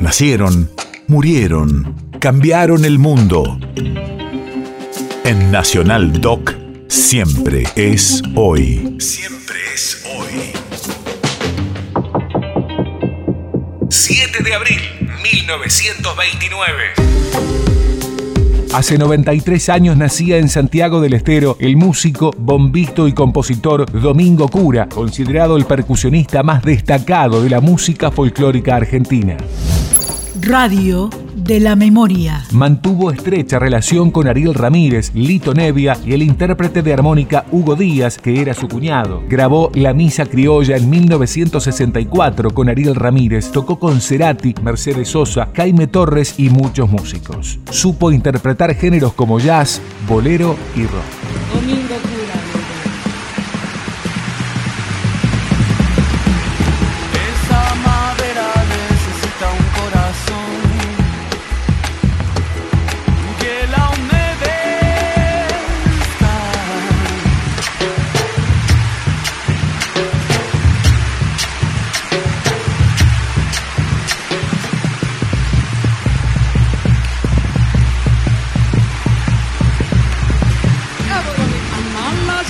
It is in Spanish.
Nacieron, murieron, cambiaron el mundo. En Nacional Doc, siempre es hoy. Siempre es hoy. 7 de abril, 1929. Hace 93 años nacía en Santiago del Estero el músico, bombito y compositor Domingo Cura, considerado el percusionista más destacado de la música folclórica argentina. Radio de la memoria. Mantuvo estrecha relación con Ariel Ramírez, Lito Nevia y el intérprete de armónica Hugo Díaz, que era su cuñado. Grabó La Misa Criolla en 1964 con Ariel Ramírez. Tocó con Cerati, Mercedes Sosa, Jaime Torres y muchos músicos. Supo interpretar géneros como jazz, bolero y rock.